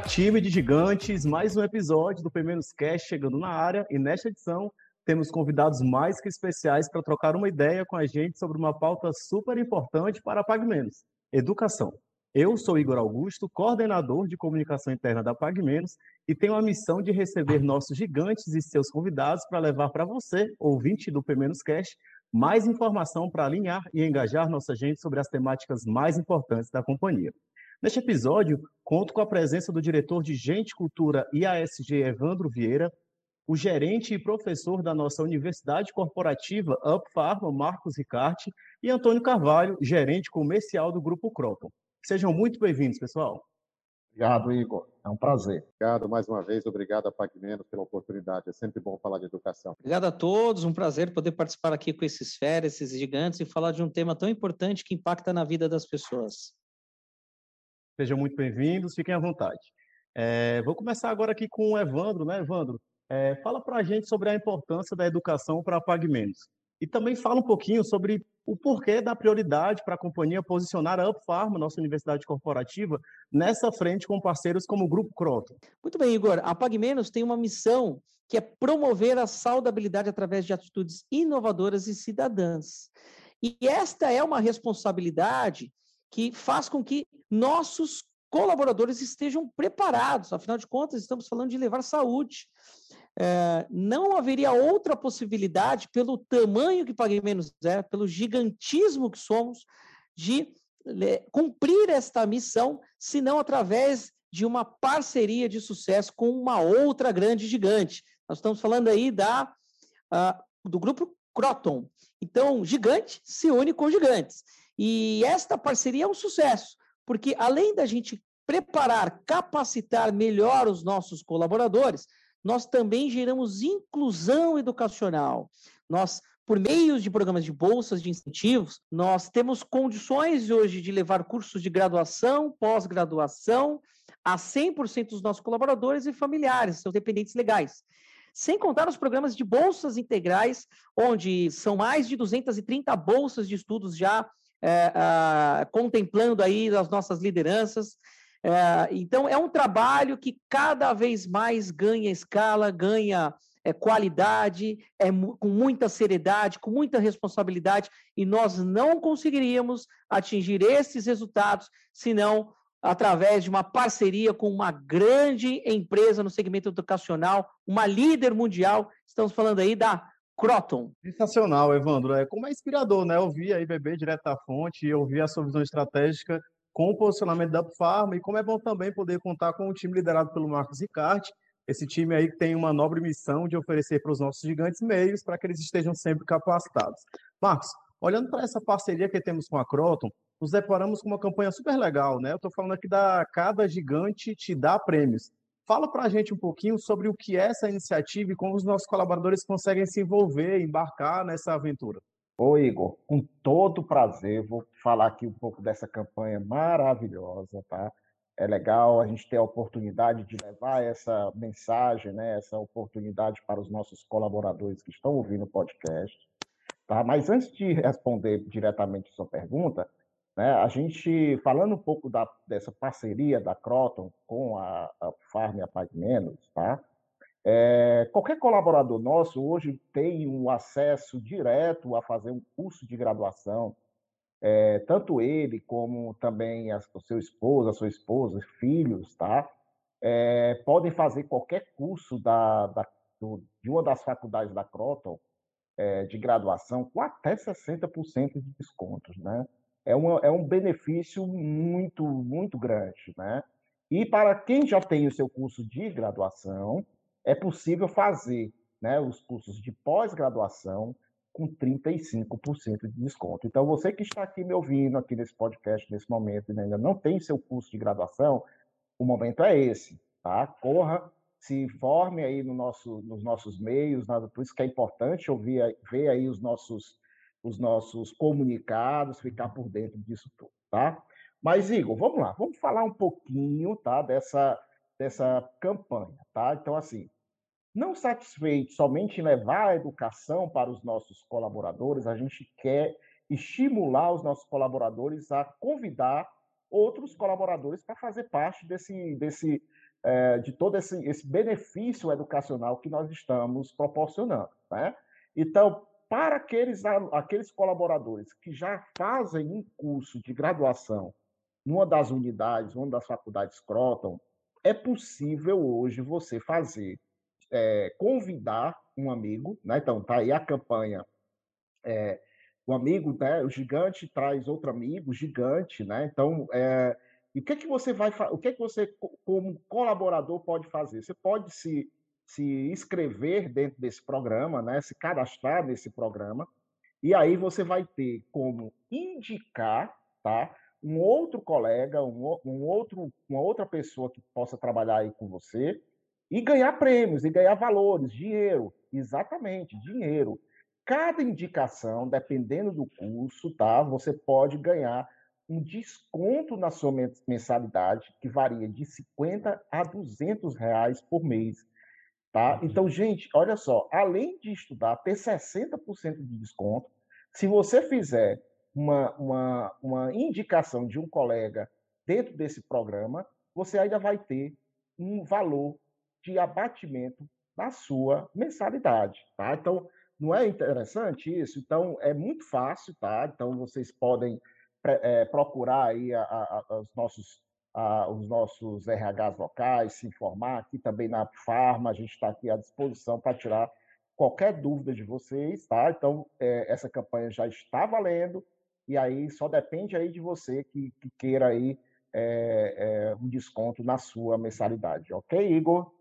Time de gigantes, mais um episódio do P-Menos Cast chegando na área e nesta edição temos convidados mais que especiais para trocar uma ideia com a gente sobre uma pauta super importante para a PagMenos, educação. Eu sou Igor Augusto, coordenador de comunicação interna da PagMenos e tenho a missão de receber nossos gigantes e seus convidados para levar para você, ouvinte do P-Menos Cast, mais informação para alinhar e engajar nossa gente sobre as temáticas mais importantes da companhia. Neste episódio, conto com a presença do diretor de Gente, Cultura e ASG, Evandro Vieira, o gerente e professor da nossa Universidade Corporativa Up Pharma, Marcos Ricarte, e Antônio Carvalho, gerente comercial do Grupo Croton. Sejam muito bem-vindos, pessoal. Obrigado, Igor. É um prazer. Obrigado mais uma vez. Obrigado a PagMenos pela oportunidade. É sempre bom falar de educação. Obrigado a todos. Um prazer poder participar aqui com esses férias, esses gigantes, e falar de um tema tão importante que impacta na vida das pessoas. Sejam muito bem-vindos. Fiquem à vontade. É, vou começar agora aqui com o Evandro, né, Evandro? É, fala para a gente sobre a importância da educação para a PagMenos. E também fala um pouquinho sobre o porquê da prioridade para a companhia posicionar a UpFarma, nossa universidade corporativa, nessa frente com parceiros como o Grupo Croton. Muito bem, Igor. A PagMenos tem uma missão que é promover a saudabilidade através de atitudes inovadoras e cidadãs. E esta é uma responsabilidade que faz com que nossos colaboradores estejam preparados. Afinal de contas, estamos falando de levar saúde. É, não haveria outra possibilidade, pelo tamanho que paguei menos é, pelo gigantismo que somos, de cumprir esta missão, senão através de uma parceria de sucesso com uma outra grande gigante. Nós estamos falando aí da, uh, do grupo Croton. Então, gigante se une com gigantes. E esta parceria é um sucesso, porque além da gente preparar, capacitar melhor os nossos colaboradores, nós também geramos inclusão educacional. Nós, por meio de programas de bolsas, de incentivos, nós temos condições hoje de levar cursos de graduação, pós-graduação, a 100% dos nossos colaboradores e familiares, seus dependentes legais. Sem contar os programas de bolsas integrais, onde são mais de 230 bolsas de estudos já é, a, contemplando aí as nossas lideranças. É, então, é um trabalho que cada vez mais ganha escala, ganha é, qualidade, é, com muita seriedade, com muita responsabilidade, e nós não conseguiríamos atingir esses resultados se não através de uma parceria com uma grande empresa no segmento educacional, uma líder mundial. Estamos falando aí da Croton. Sensacional, Evandro. É como é inspirador, né? Ouvir aí beber direto da fonte e ouvir a sua visão estratégica com o posicionamento da Farm e como é bom também poder contar com um time liderado pelo Marcos Ricarte, esse time aí que tem uma nobre missão de oferecer para os nossos gigantes meios para que eles estejam sempre capacitados. Marcos, olhando para essa parceria que temos com a Croton, nos deparamos com uma campanha super legal, né? Eu estou falando aqui da Cada Gigante Te Dá Prêmios. Fala para a gente um pouquinho sobre o que é essa iniciativa e como os nossos colaboradores conseguem se envolver, embarcar nessa aventura. Ô Igor, com todo prazer, vou falar aqui um pouco dessa campanha maravilhosa, tá? É legal a gente ter a oportunidade de levar essa mensagem, né, essa oportunidade para os nossos colaboradores que estão ouvindo o podcast, tá? Mas antes de responder diretamente sua pergunta, né, a gente, falando um pouco da, dessa parceria da Croton com a, a Farm e a Pague Menos, tá? É, qualquer colaborador nosso hoje tem um acesso direto a fazer um curso de graduação, é, tanto ele como também a, o seu esposo, a sua esposa, filhos, tá? É, podem fazer qualquer curso da, da do, de uma das faculdades da Croton é, de graduação com até 60% de descontos, né? É, uma, é um benefício muito, muito grande, né? E para quem já tem o seu curso de graduação, é possível fazer né, os cursos de pós-graduação com 35% de desconto. Então, você que está aqui me ouvindo aqui nesse podcast, nesse momento, e ainda não tem seu curso de graduação, o momento é esse, tá? Corra, se forme aí no nosso, nos nossos meios, por isso que é importante ouvir, ver aí os nossos, os nossos comunicados, ficar por dentro disso tudo, tá? Mas, Igor, vamos lá, vamos falar um pouquinho, tá, dessa, dessa campanha, tá? Então, assim, não satisfeito somente em levar a educação para os nossos colaboradores, a gente quer estimular os nossos colaboradores a convidar outros colaboradores para fazer parte desse, desse, é, de todo esse, esse benefício educacional que nós estamos proporcionando. Né? Então, para aqueles, aqueles colaboradores que já fazem um curso de graduação numa das unidades, uma das faculdades Croton, é possível hoje você fazer, é, convidar um amigo, né? então tá aí a campanha, é, o amigo, né? o gigante traz outro amigo, gigante, né? então é, e o que é que você vai, o que é que você como colaborador pode fazer? Você pode se se inscrever dentro desse programa, né? Se cadastrar nesse programa e aí você vai ter como indicar, tá? Um outro colega, um, um outro, uma outra pessoa que possa trabalhar aí com você e ganhar prêmios e ganhar valores, dinheiro, exatamente, dinheiro. Cada indicação, dependendo do curso, tá? Você pode ganhar um desconto na sua mensalidade, que varia de 50 a 200 reais por mês. Tá? Então, gente, olha só, além de estudar, ter 60% de desconto, se você fizer uma, uma, uma indicação de um colega dentro desse programa, você ainda vai ter um valor de abatimento na sua mensalidade. Tá? Então, não é interessante isso? Então, é muito fácil, tá? Então, vocês podem é, procurar aí a, a, a, os nossos os nossos RHs locais, se informar aqui também na Farma, a gente está aqui à disposição para tirar qualquer dúvida de vocês, tá? Então, é, essa campanha já está valendo, e aí só depende aí de você que, que queira aí é, é, um desconto na sua mensalidade, ok, Igor?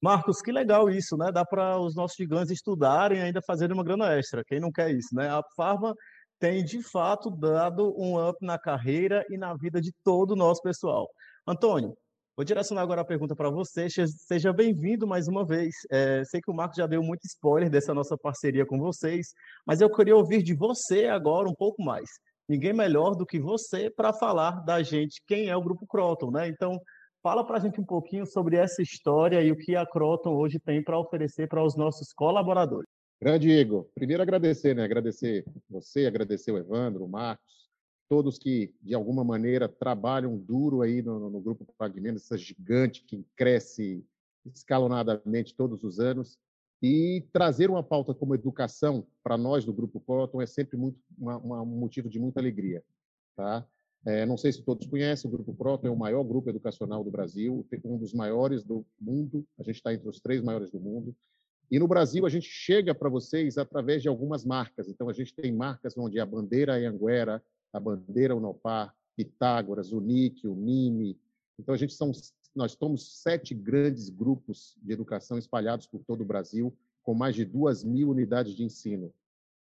Marcos, que legal isso, né? Dá para os nossos gigantes estudarem e ainda fazerem uma grana extra. Quem não quer isso, né? A Farma tem de fato dado um up na carreira e na vida de todo o nosso pessoal. Antônio, vou direcionar agora a pergunta para você. Seja bem-vindo mais uma vez. É, sei que o Marcos já deu muito spoiler dessa nossa parceria com vocês, mas eu queria ouvir de você agora um pouco mais. Ninguém melhor do que você para falar da gente quem é o Grupo Croton, né? Então, fala para a gente um pouquinho sobre essa história e o que a Croton hoje tem para oferecer para os nossos colaboradores. Grande Igor, primeiro agradecer, né? Agradecer você, agradecer o Evandro, o Marcos, todos que de alguma maneira trabalham duro aí no, no grupo Pagamentos, essa gigante que cresce escalonadamente todos os anos e trazer uma pauta como educação para nós do grupo Proton é sempre muito uma, uma, um motivo de muita alegria, tá? É, não sei se todos conhecem, o Grupo Proton é o maior grupo educacional do Brasil, um dos maiores do mundo, a gente está entre os três maiores do mundo. E no Brasil, a gente chega para vocês através de algumas marcas. Então, a gente tem marcas onde a bandeira é Anguera, a bandeira Unopar, Pitágoras, Unique, Unime. Então, a gente são, nós somos sete grandes grupos de educação espalhados por todo o Brasil, com mais de duas mil unidades de ensino.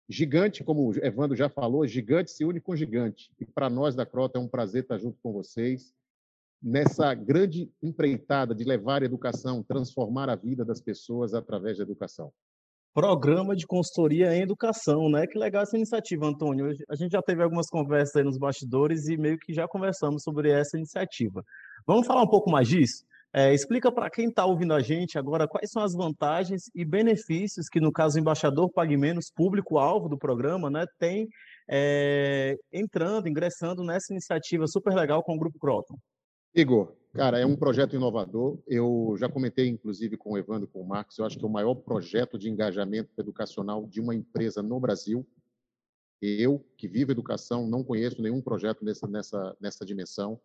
Gigante, como o Evandro já falou, gigante se une com gigante. E para nós da Crota é um prazer estar junto com vocês nessa grande empreitada de levar a educação, transformar a vida das pessoas através da educação. Programa de consultoria em educação, né? Que legal essa iniciativa, Antônio. A gente já teve algumas conversas aí nos bastidores e meio que já conversamos sobre essa iniciativa. Vamos falar um pouco mais disso? É, explica para quem está ouvindo a gente agora quais são as vantagens e benefícios que, no caso, o embaixador Pague Menos, público-alvo do programa, né, tem é, entrando, ingressando nessa iniciativa super legal com o Grupo Croton. Igor, cara, é um projeto inovador. Eu já comentei, inclusive, com o Evandro e com o Marcos, eu acho que é o maior projeto de engajamento educacional de uma empresa no Brasil. Eu, que vivo educação, não conheço nenhum projeto nessa, nessa, nessa dimensão.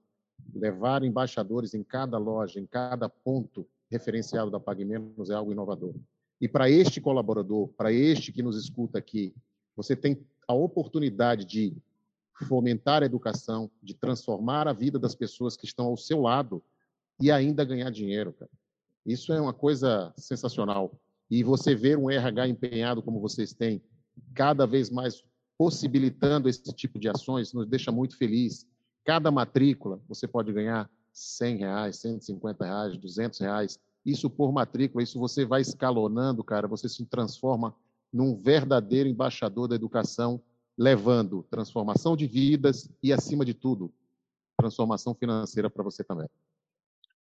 Levar embaixadores em cada loja, em cada ponto referenciado da PagMenos é algo inovador. E para este colaborador, para este que nos escuta aqui, você tem a oportunidade de fomentar a educação, de transformar a vida das pessoas que estão ao seu lado e ainda ganhar dinheiro, cara. Isso é uma coisa sensacional. E você ver um RH empenhado como vocês têm, cada vez mais possibilitando esse tipo de ações, nos deixa muito feliz. Cada matrícula você pode ganhar 100 reais, 150 reais, 200 reais. Isso por matrícula, isso você vai escalonando, cara. Você se transforma num verdadeiro embaixador da educação levando transformação de vidas e, acima de tudo, transformação financeira para você também.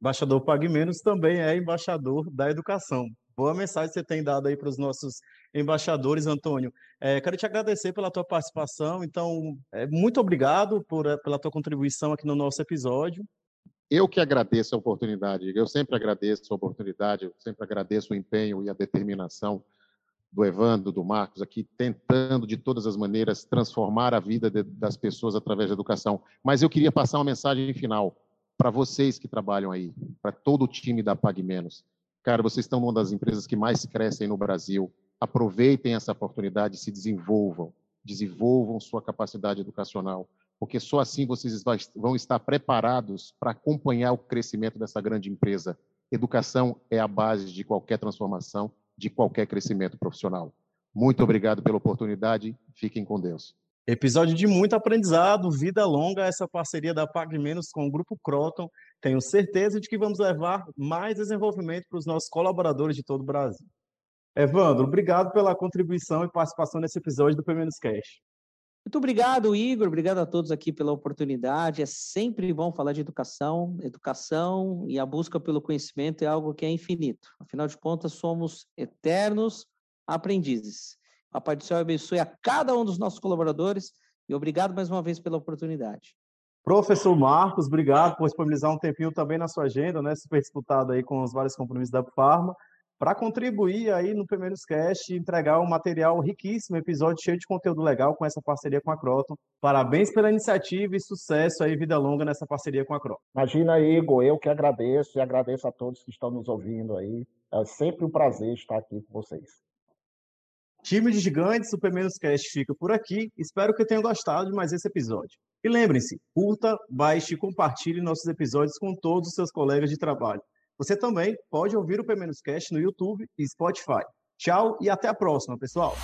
Embaixador Pague Menos também é embaixador da educação. Boa mensagem que você tem dado aí para os nossos embaixadores, Antônio. É, quero te agradecer pela tua participação. Então, é, muito obrigado por, pela tua contribuição aqui no nosso episódio. eu que agradeço a oportunidade, eu sempre agradeço a oportunidade, eu sempre agradeço o empenho e a determinação do Evandro, do Marcos, aqui tentando de todas as maneiras transformar a vida de, das pessoas através da educação. Mas eu queria passar uma mensagem final para vocês que trabalham aí, para todo o time da Pag Menos. Cara, vocês estão uma das empresas que mais crescem no Brasil. Aproveitem essa oportunidade, se desenvolvam, desenvolvam sua capacidade educacional, porque só assim vocês vão estar preparados para acompanhar o crescimento dessa grande empresa. Educação é a base de qualquer transformação de qualquer crescimento profissional. Muito obrigado pela oportunidade. Fiquem com Deus. Episódio de muito aprendizado, vida longa, essa parceria da Pague Menos com o Grupo Croton. Tenho certeza de que vamos levar mais desenvolvimento para os nossos colaboradores de todo o Brasil. Evandro, obrigado pela contribuição e participação nesse episódio do Cash. Muito obrigado, Igor. Obrigado a todos aqui pela oportunidade. É sempre bom falar de educação. Educação e a busca pelo conhecimento é algo que é infinito. Afinal de contas, somos eternos aprendizes. A Pai do Céu abençoe a cada um dos nossos colaboradores e obrigado mais uma vez pela oportunidade. Professor Marcos, obrigado por disponibilizar um tempinho também na sua agenda, né? Super disputado aí com os vários compromissos da Farma para contribuir aí no Primeiros Cast e entregar um material riquíssimo, episódio cheio de conteúdo legal com essa parceria com a Croton. Parabéns pela iniciativa e sucesso aí, vida longa nessa parceria com a Croton. Imagina, Igor, eu que agradeço e agradeço a todos que estão nos ouvindo aí. É sempre um prazer estar aqui com vocês. Time de gigantes, o Primeiros Cast fica por aqui. Espero que tenham gostado de mais esse episódio. E lembrem-se, curta, baixe e compartilhe nossos episódios com todos os seus colegas de trabalho. Você também pode ouvir o P-Cast no YouTube e Spotify. Tchau e até a próxima, pessoal!